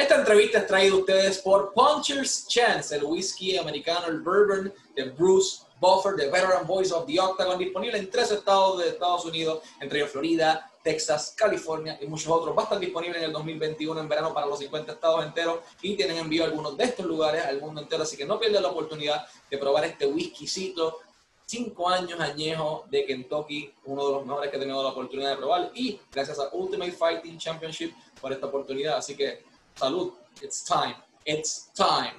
Esta entrevista es traída a ustedes por Puncher's Chance, el whisky americano, el bourbon de Bruce Buffer, de Veteran Voice of the Octagon, disponible en tres estados de Estados Unidos, entre ellos Florida, Texas, California y muchos otros. Va a estar disponible en el 2021 en verano para los 50 estados enteros y tienen envío a algunos de estos lugares al mundo entero, así que no pierdan la oportunidad de probar este whiskycito. Cinco años añejo de Kentucky, uno de los mejores que he tenido la oportunidad de probar y gracias a Ultimate Fighting Championship por esta oportunidad. Así que salud, it's time, it's time.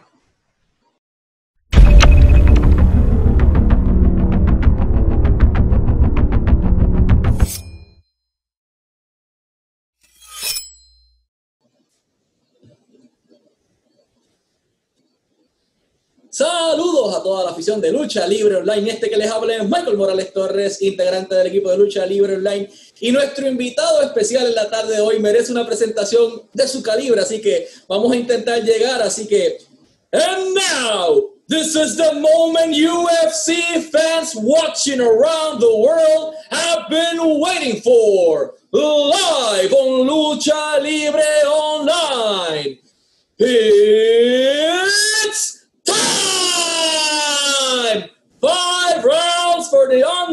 Saludos a toda la afición de Lucha Libre Online. Este que les habla es Michael Morales Torres, integrante del equipo de Lucha Libre Online. Y nuestro invitado especial en la tarde de hoy merece una presentación de su calibre, así que vamos a intentar llegar. Así que, and now, this is the moment UFC fans watching around the world have been waiting for. Live on Lucha Libre Online.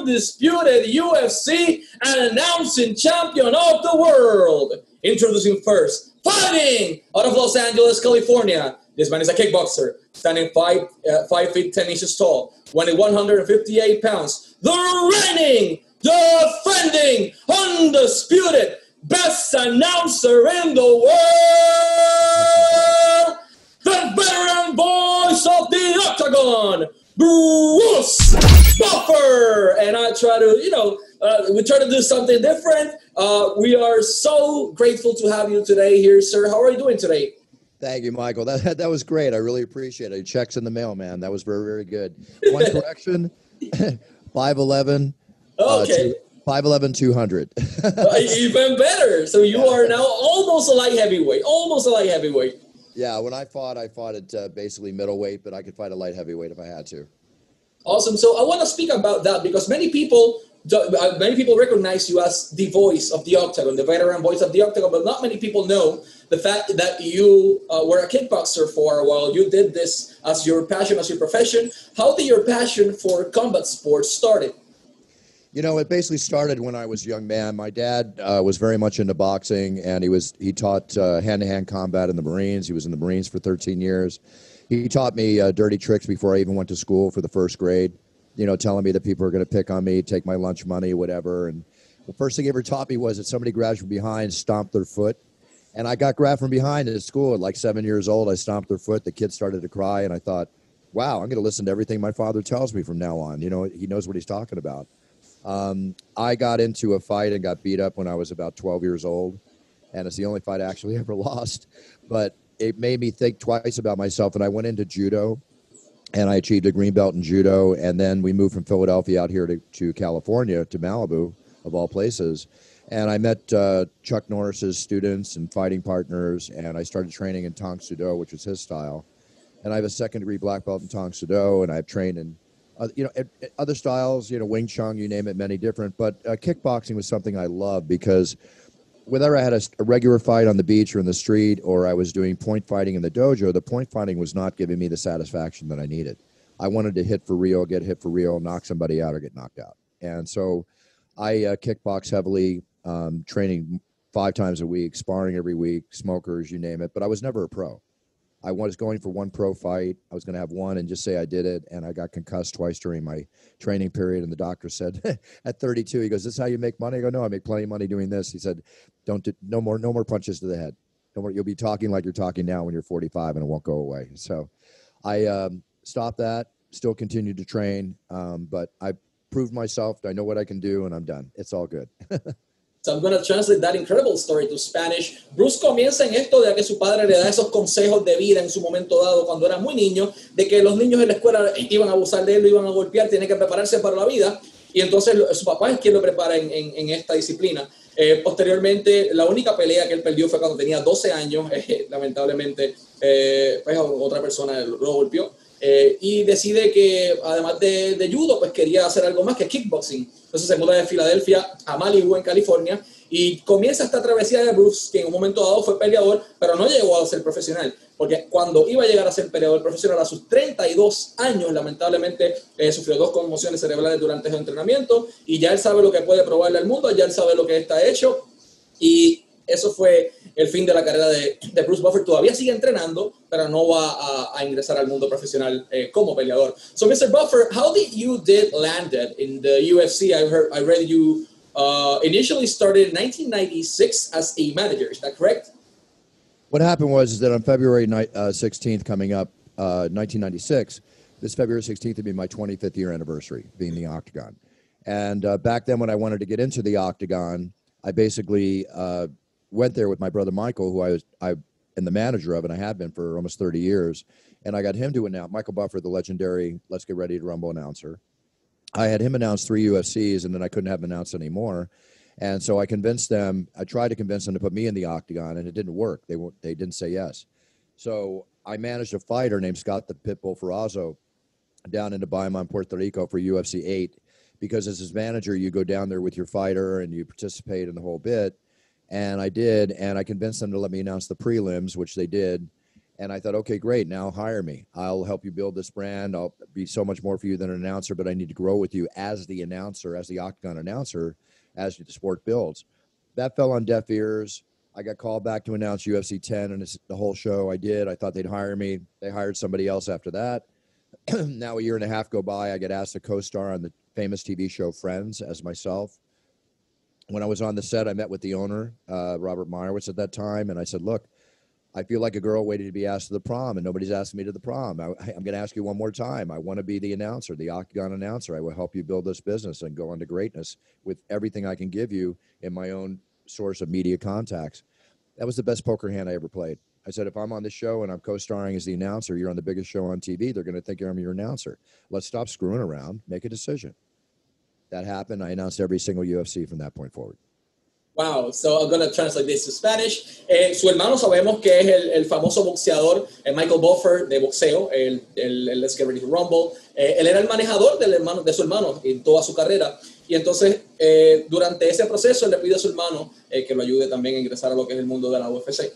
Undisputed UFC and announcing champion of the world. Introducing first, fighting out of Los Angeles, California. This man is a kickboxer, standing five, uh, five feet ten inches tall, weighing 158 pounds. The reigning, defending, undisputed best announcer in the world, Octagon, Bruce Buffer. And I try to, you know, uh, we try to do something different. Uh, we are so grateful to have you today here, sir. How are you doing today? Thank you, Michael. That that was great. I really appreciate it. Checks in the mail, man. That was very very good. One correction: five eleven. Okay. Five eleven two hundred. Uh, even better. So you are now almost a light heavyweight. Almost a light heavyweight. Yeah, when I fought, I fought at uh, basically middleweight, but I could fight a light heavyweight if I had to. Awesome. So I want to speak about that because many people, uh, many people recognize you as the voice of the octagon, the veteran voice of the octagon, but not many people know the fact that you uh, were a kickboxer for a while. You did this as your passion, as your profession. How did your passion for combat sports started? You know, it basically started when I was a young man. My dad uh, was very much into boxing, and he was he taught uh, hand-to-hand combat in the Marines. He was in the Marines for 13 years. He taught me uh, dirty tricks before I even went to school for the first grade. You know, telling me that people are going to pick on me, take my lunch money, whatever. And the first thing he ever taught me was that somebody grabs from behind, stomp their foot. And I got grabbed from behind at school at like seven years old. I stomped their foot. The kid started to cry, and I thought, "Wow, I'm going to listen to everything my father tells me from now on." You know, he knows what he's talking about. Um, I got into a fight and got beat up when I was about 12 years old, and it's the only fight I actually ever lost. But it made me think twice about myself, and I went into judo, and I achieved a green belt in judo, and then we moved from Philadelphia out here to, to California to Malibu, of all places. And I met uh, Chuck Norris's students and fighting partners, and I started training in Tang Soo Do, which was his style. And I have a second degree black belt in Tang Soo Do, and I've trained in uh, you know, other styles, you know, Wing Chun, you name it, many different. But uh, kickboxing was something I loved because whether I had a regular fight on the beach or in the street, or I was doing point fighting in the dojo, the point fighting was not giving me the satisfaction that I needed. I wanted to hit for real, get hit for real, knock somebody out, or get knocked out. And so I uh, kickbox heavily, um, training five times a week, sparring every week, smokers, you name it. But I was never a pro. I was going for one pro fight. I was going to have one and just say I did it. And I got concussed twice during my training period. And the doctor said, at 32, he goes, "This is how you make money?" I go, "No, I make plenty of money doing this." He said, "Don't do, no more no more punches to the head. No more. You'll be talking like you're talking now when you're 45, and it won't go away." So, I um, stopped that. Still continued to train, um, but I proved myself. I know what I can do, and I'm done. It's all good. So I'm going to translate that incredible story to Spanish. Bruce comienza en esto de que su padre le da esos consejos de vida en su momento dado cuando era muy niño, de que los niños en la escuela iban a abusar de él, lo iban a golpear, tiene que prepararse para la vida. Y entonces su papá es quien lo prepara en, en- en esta disciplina. Eh, posteriormente, la única pelea que él perdió fue cuando tenía 12 años. eh, lamentablemente, eh, pues otra persona lo golpeó. Eh, y decide que además de, de, judo, pues quería hacer algo más que kickboxing. Entonces se muda de Filadelfia a Malibu, en California, y comienza esta travesía de Bruce, que en un momento dado fue peleador, pero no llegó a ser profesional, porque cuando iba a llegar a ser peleador profesional a sus 32 años, lamentablemente eh, sufrió dos conmociones cerebrales durante su entrenamiento, y ya él sabe lo que puede probarle al mundo, ya él sabe lo que está hecho, y eso fue el fin de la carrera de, de Bruce Buffer. Todavía sigue entrenando, pero no va a, a ingresar al mundo profesional eh, como peleador. So, Mr. Buffer, how did you did landed in the UFC? I heard, I read you uh, initially started in 1996 as a manager. Is that correct? What happened was that on February uh, 16th, coming up, uh, 1996, this February 16th would be my 25th year anniversary being the Octagon. And uh, back then, when I wanted to get into the Octagon, I basically uh, went there with my brother Michael, who I was I am the manager of, and I have been for almost 30 years. And I got him to announce Michael Buffer, the legendary "Let's Get Ready to Rumble" announcer. I had him announce three UFCs, and then I couldn't have him announce anymore. And so I convinced them. I tried to convince them to put me in the octagon, and it didn't work. They they didn't say yes. So I managed a fighter named Scott the Pitbull Ferrozzo down into Bayamón, Puerto Rico for UFC eight. Because as his manager, you go down there with your fighter and you participate in the whole bit. And I did, and I convinced them to let me announce the prelims, which they did. And I thought, okay, great. Now hire me. I'll help you build this brand. I'll be so much more for you than an announcer, but I need to grow with you as the announcer, as the Octagon announcer, as the sport builds. That fell on deaf ears. I got called back to announce UFC 10 and the whole show I did. I thought they'd hire me. They hired somebody else after that. now a year and a half go by. I get asked to co-star on the famous TV show Friends as myself. When I was on the set, I met with the owner, uh, Robert Meyrowitz at that time, and I said, "Look, I feel like a girl waiting to be asked to the prom, and nobody's asked me to the prom. I, am going to ask you one more time. I want to be the announcer, the Octagon announcer. I will help you build this business and go into greatness with everything I can give you in my own source of media contacts. That was the best poker hand I ever played. I said, if I'm on this show and I'm co-starring as the announcer, you're on the biggest show on TV. They're going to think I'm your announcer. Let's stop screwing around. Make a decision. That happened. I announced every single UFC from that point forward. Wow, so I'm going to translate this to Spanish. Eh, su hermano sabemos que es el, famoso boxeador eh, Michael Buffer de boxeo, el, el, el Let's Get Ready to Rumble. Eh, él era el manejador del hermano, de su hermano en toda su carrera. Y entonces, eh, durante ese proceso, le pide a su hermano eh, que lo ayude también a ingresar a lo que es el mundo de la UFC.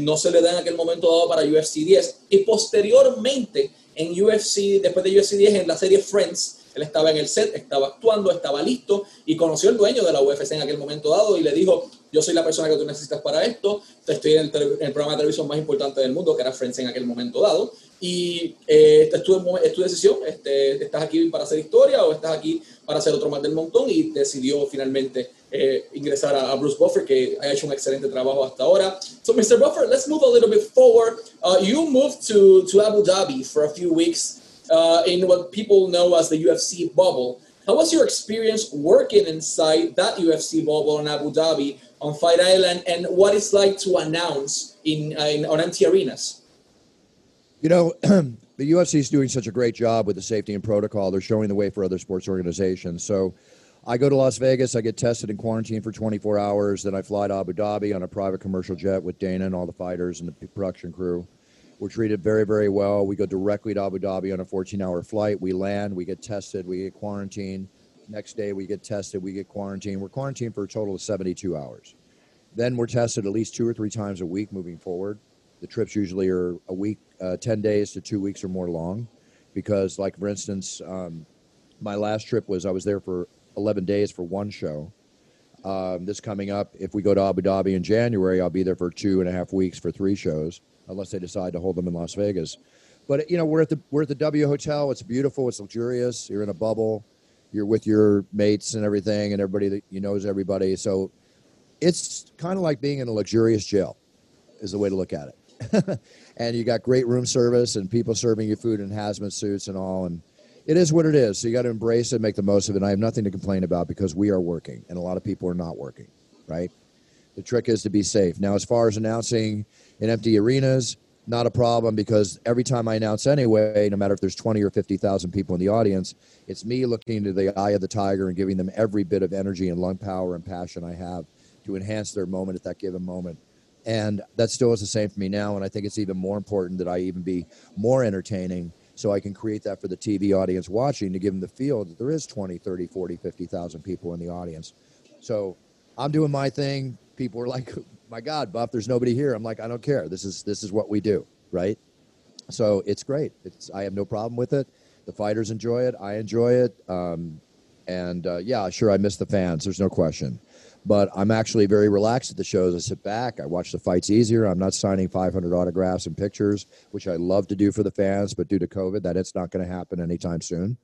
No se le da en aquel momento dado para UFC 10. Y posteriormente, en UFC, después de UFC 10, en la serie Friends, él estaba en el set, estaba actuando, estaba listo y conoció al dueño de la UFC en aquel momento dado y le dijo, yo soy la persona que tú necesitas para esto, estoy en el, programa de televisión más importante del mundo, que era Friends en aquel momento dado, y eh, es, tu, es tu decisión, este, estás aquí para hacer historia o estás aquí para hacer otro más del montón y decidió finalmente eh, ingresar a, a, Bruce Buffer, que ha hecho un excelente trabajo hasta ahora. So, Mr. Buffer, let's move a little bit forward. Uh, you moved to, to Abu Dhabi for a few weeks uh, in what people know as the UFC bubble. How was your experience working inside that UFC bubble in Abu Dhabi on Fight Island, and what it's like to announce in, uh, in on empty arenas? You know, the UFC is doing such a great job with the safety and protocol. They're showing the way for other sports organizations. So I go to Las Vegas, I get tested and quarantined for 24 hours. Then I fly to Abu Dhabi on a private commercial jet with Dana and all the fighters and the production crew. We're treated very, very well. We go directly to Abu Dhabi on a 14 hour flight. We land, we get tested, we get quarantined. Next day, we get tested, we get quarantined. We're quarantined for a total of 72 hours. Then we're tested at least two or three times a week moving forward. The trips usually are a week, uh, 10 days to two weeks or more long. Because, like, for instance, um, my last trip was I was there for 11 days for one show. Um, this coming up, if we go to Abu Dhabi in January, I'll be there for two and a half weeks for three shows, unless they decide to hold them in Las Vegas. But you know, we're at the we're at the W Hotel. It's beautiful. It's luxurious. You're in a bubble. You're with your mates and everything, and everybody that you knows everybody. So it's kind of like being in a luxurious jail, is the way to look at it. and you got great room service and people serving you food in hazmat suits and all. And it is what it is. So you got to embrace it, make the most of it. And I have nothing to complain about because we are working, and a lot of people are not working. Right. The trick is to be safe. Now, as far as announcing in empty arenas, not a problem because every time I announce anyway, no matter if there's 20 or 50,000 people in the audience, it's me looking into the eye of the tiger and giving them every bit of energy and lung power and passion I have to enhance their moment at that given moment. And that still is the same for me now. And I think it's even more important that I even be more entertaining so I can create that for the TV audience watching to give them the feel that there is 20, 30, 40, 50,000 people in the audience. So I'm doing my thing. People are like, "My God, Buff, there's nobody here." I'm like, "I don't care. This is this is what we do, right?" So it's great. It's I have no problem with it. The fighters enjoy it. I enjoy it. Um, and uh, yeah, sure, I miss the fans. There's no question. But I'm actually very relaxed at the shows. I sit back. I watch the fights easier. I'm not signing 500 autographs and pictures, which I love to do for the fans, but due to COVID, that it's not going to happen anytime soon.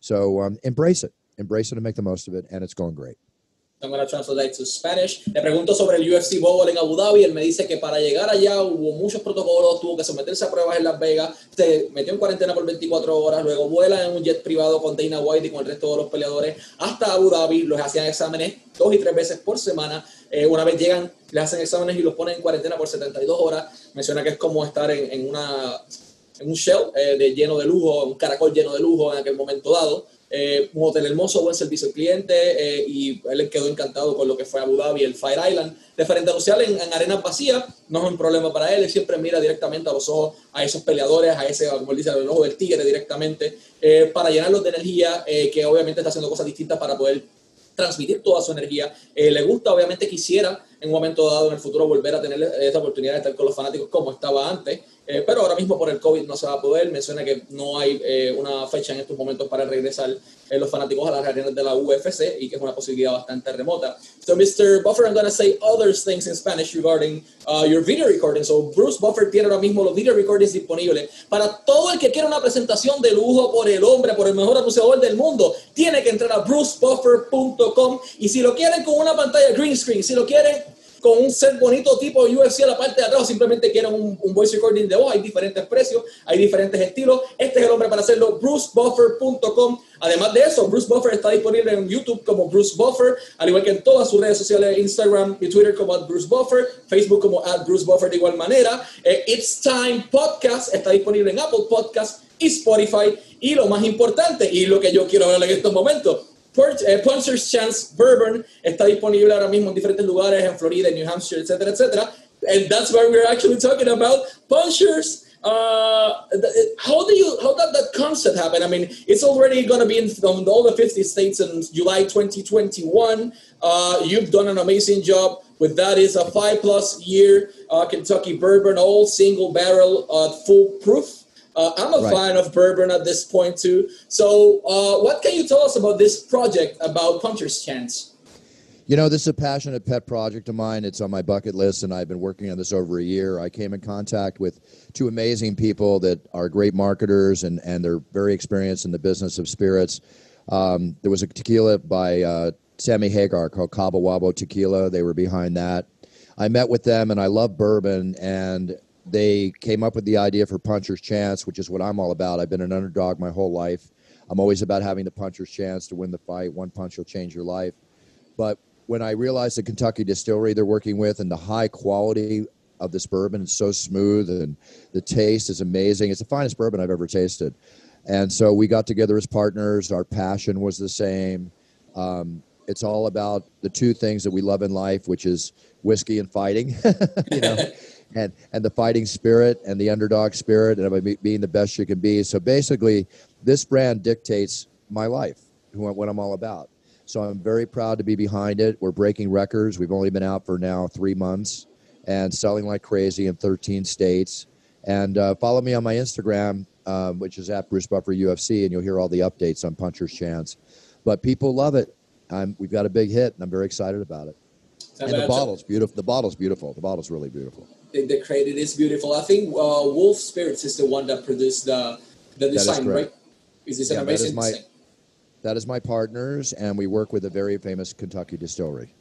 So um, embrace it. Embrace it and make the most of it. And it's going great. I'm to translate to Spanish. Le pregunto sobre el UFC Bowl en Abu Dhabi. Él me dice que para llegar allá hubo muchos protocolos, tuvo que someterse a pruebas en Las Vegas, se metió en cuarentena por 24 horas, luego vuela en un jet privado con Dana White y con el resto de los peleadores hasta Abu Dhabi. Los hacían exámenes dos y tres veces por semana. Eh, una vez llegan, le hacen exámenes y los ponen en cuarentena por 72 horas. Menciona que es como estar en, en una, en un shell eh, de, lleno de lujo, un caracol lleno de lujo en aquel momento dado. Eh, un hotel hermoso, buen servicio al cliente eh, y él quedó encantado con lo que fue Abu Dhabi, el Fire Island. Referente a social en, en arenas no es un problema para él, él siempre mira directamente a los ojos a esos peleadores, a ese, como él dice, al ojo del tigre directamente, eh, para llenarlos de energía, eh, que obviamente está haciendo cosas distintas para poder transmitir toda su energía. Le gusta, obviamente quisiera en un momento dado en el futuro volver a tener esa oportunidad de estar con los fanáticos como estaba antes, eh, pero ahora mismo por el COVID no se va a poder. Menciona que no hay eh, una fecha en estos momentos para regresar eh, los fanáticos a las arenas de la UFC y que es una posibilidad bastante remota. So, Mr. Buffer, I'm going to say other things in Spanish regarding uh, your video recording. So, Bruce Buffer tiene ahora mismo los video recordings disponibles para todo el que quiera una presentación de lujo por el hombre, por el mejor anunciador del mundo. Tiene que entrar a brucebuffer.com y si lo quieren con una pantalla green screen, si lo quieren con un set bonito tipo UFC a la parte de atrás simplemente quieren un, voice recording de voz. Hay diferentes precios, hay diferentes estilos. Este es el hombre para hacerlo, brucebuffer.com. Además de eso, Bruce Buffer está disponible en YouTube como Bruce Buffer, al igual que en todas sus redes sociales, Instagram y Twitter como Bruce Buffer, Facebook como Bruce Buffer de igual manera. Eh, It's Time Podcast está disponible en Apple Podcast y Spotify. Y lo más importante, y lo que yo quiero hablar en estos momentos, Puncher's Chance Bourbon está disponible ahora mismo en diferentes lugares, en Florida, New Hampshire, etcétera, etcétera. And that's what we're actually talking about. Puncher's, uh, how do you, how did that concept happen? I mean, it's already going to be in all the 50 states in July 2021. Uh, you've done an amazing job with that. It's a five plus year uh, Kentucky bourbon, all single barrel, uh, full proof. Uh, I'm a right. fan of bourbon at this point too. So, uh, what can you tell us about this project about Puncher's Chance? You know, this is a passionate pet project of mine. It's on my bucket list, and I've been working on this over a year. I came in contact with two amazing people that are great marketers, and, and they're very experienced in the business of spirits. Um, there was a tequila by uh, Sammy Hagar called Cabo Wabo Tequila. They were behind that. I met with them, and I love bourbon, and they came up with the idea for puncher's chance, which is what I'm all about. I've been an underdog my whole life. I'm always about having the puncher's chance to win the fight. One punch will change your life. But when I realized the Kentucky distillery they're working with and the high quality of this bourbon, it's so smooth and the taste is amazing. It's the finest bourbon I've ever tasted. And so we got together as partners. Our passion was the same. Um, it's all about the two things that we love in life, which is whiskey and fighting. you know, and and the fighting spirit and the underdog spirit and about being the best you can be. So basically, this brand dictates my life, who what I'm all about. So I'm very proud to be behind it. We're breaking records. We've only been out for now three months and selling like crazy in 13 states. And uh, follow me on my Instagram, um, which is at Bruce Buffer UFC, and you'll hear all the updates on Puncher's Chance. But people love it. I'm, we've got a big hit, and I'm very excited about it. And the bottle's beautiful. The bottle's beautiful. The bottle's really beautiful the, the credit is beautiful. I think uh, Wolf Spirits is the one that produced the the design, right? Is this yeah, an amazing that is, my, that is my partners, and we work with a very famous Kentucky distillery.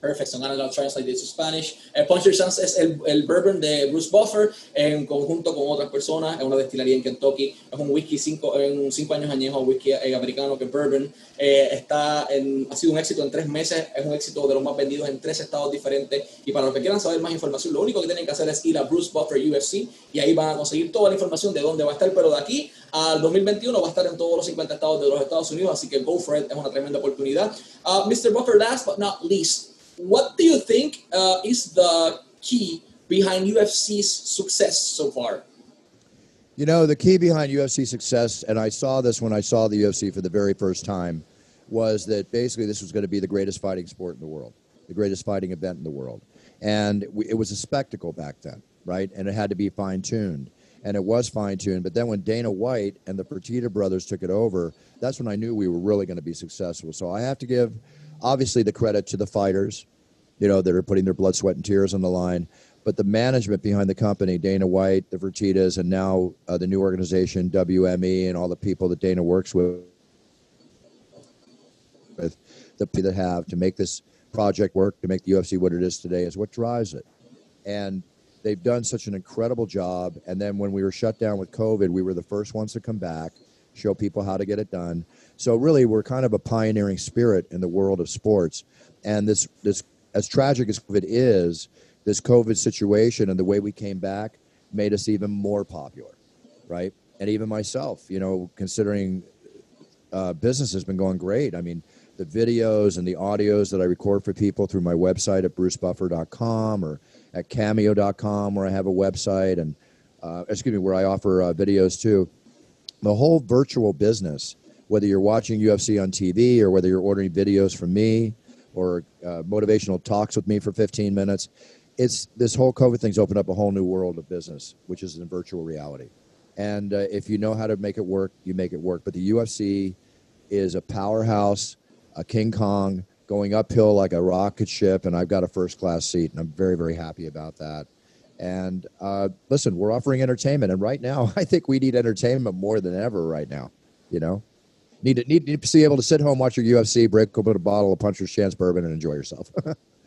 Perfect, so ahora translate this to Spanish. El Puncher Chance es el, el, bourbon de Bruce Buffer en conjunto con otras personas. Es una destilería en Kentucky. Es un whisky cinco, en cinco años añejo, whisky eh, americano que bourbon. Eh, está en, ha sido un éxito en tres meses. Es un éxito de los más vendidos en tres estados diferentes. Y para los que quieran saber más información, lo único que tienen que hacer es ir a Bruce Buffer UFC y ahí van a conseguir toda la información de dónde va a estar. Pero de aquí al 2021 va a estar en todos los 50 estados de los Estados Unidos. Así que go for it. Es una tremenda oportunidad. Uh, Mr. Buffer, last but not least, what do you think uh, is the key behind UFC's success so far? You know, the key behind UFC success, and I saw this when I saw the UFC for the very first time, was that basically this was going to be the greatest fighting sport in the world, the greatest fighting event in the world. And we, it was a spectacle back then, right? And it had to be fine tuned. And it was fine tuned. But then when Dana White and the Fertitta brothers took it over, that's when I knew we were really going to be successful. So I have to give, obviously, the credit to the fighters, you know, that are putting their blood, sweat, and tears on the line. But the management behind the company, Dana White, the Fertittas, and now uh, the new organization, WME, and all the people that Dana works with, with the people that have to make this project work, to make the UFC what it is today, is what drives it. And they've done such an incredible job. And then when we were shut down with COVID, we were the first ones to come back, show people how to get it done. So really, we're kind of a pioneering spirit in the world of sports. And this, this as tragic as COVID is, this COVID situation and the way we came back made us even more popular, right? And even myself, you know, considering uh, business has been going great. I mean, the videos and the audios that I record for people through my website at brucebuffer.com or at cameo.com where I have a website and uh, excuse me where I offer uh, videos too. The whole virtual business, whether you're watching UFC on TV or whether you're ordering videos from me or uh, motivational talks with me for 15 minutes, it's this whole COVID thing's opened up a whole new world of business, which is in virtual reality. And uh, if you know how to make it work, you make it work. But the UFC is a powerhouse a King Kong going uphill like a rocket ship, and I've got a first class seat, and I'm very, very happy about that. And uh, listen, we're offering entertainment, and right now, I think we need entertainment more than ever right now. You know, need to need, need to be able to sit home, watch your UFC, break open a bottle of Puncher's Chance bourbon, and enjoy yourself.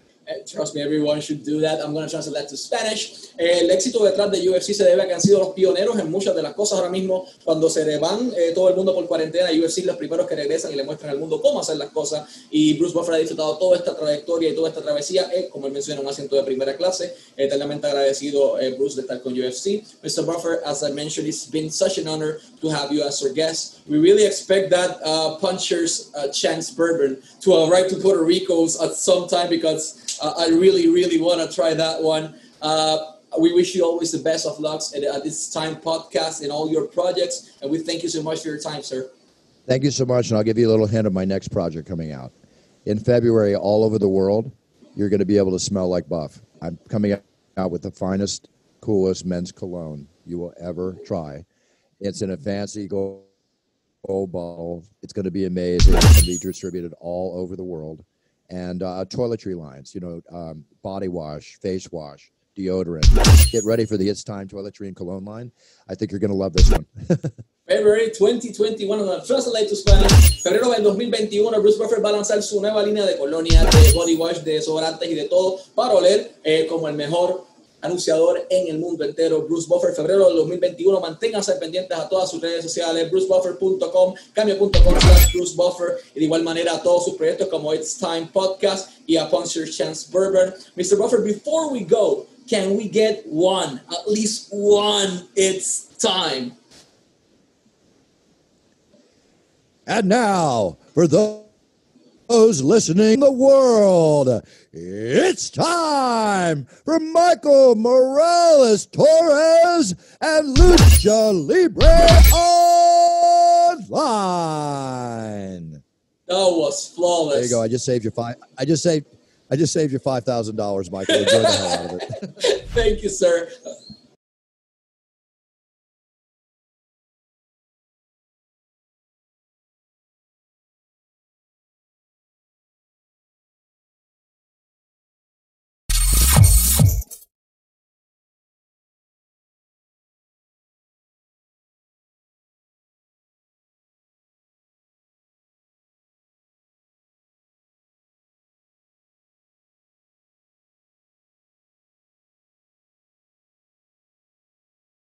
Trust me, everyone should do that. I'm going to translate that to Spanish. El éxito detrás de UFC se debe a que han sido los pioneros en muchas de las cosas ahora mismo. Cuando se van eh, todo el mundo por cuarentena, UFC los primeros que regresan y le muestran al mundo cómo hacer las cosas. Y Bruce Buffer ha disfrutado toda esta trayectoria y toda esta travesía. Eh, como él menciona, un asiento de primera clase. Eternamente agradecido, eh, Bruce, de estar con UFC. Mr. Buffer, as I mentioned, it's been such an honor to have you as our guest. We really expect that uh, Puncher's uh, Chance Bourbon to arrive to Puerto Rico's at some time because uh, I really, really want to try that one. Uh, we wish you always the best of lucks at, at, this time podcast and all your projects. And we thank you so much for your time, sir. Thank you so much. And I'll give you a little hint of my next project coming out. In February, all over the world, you're going to be able to smell like Buff. I'm coming out with the finest, coolest men's cologne you will ever try. It's in a fancy gold, bottle. It's going to be amazing. It's going to be distributed all over the world and uh, toiletry lines, you know, um, body wash, face wash, deodorant. Get ready for the It's Time toiletry and cologne line. I think you're going to love this one. February 2021, on translate to Spanish. Febrero del 2021, Bruce Buffer va a lanzar su nueva línea de colonia, de body wash, de desodorantes y de todo para oler eh, como el mejor anunciador en el mundo entero, Bruce Buffer, febrero del 2021. Manténganse pendientes a todas sus redes sociales, brucebuffer.com, cambio.com Bruce Buffer, de igual manera a todos sus proyectos como It's Time Podcast y a Your Chance Bourbon. Mr. Buffer, before we go, can we get one, at least one, It's Time? And now, for those those listening the world. It's time for Michael Morales Torres and Lucha Libre Online. That was flawless. There you go. I just saved you five. I just saved. I just saved you five thousand dollars, Michael. Enjoy the hell out of it. Thank you, sir.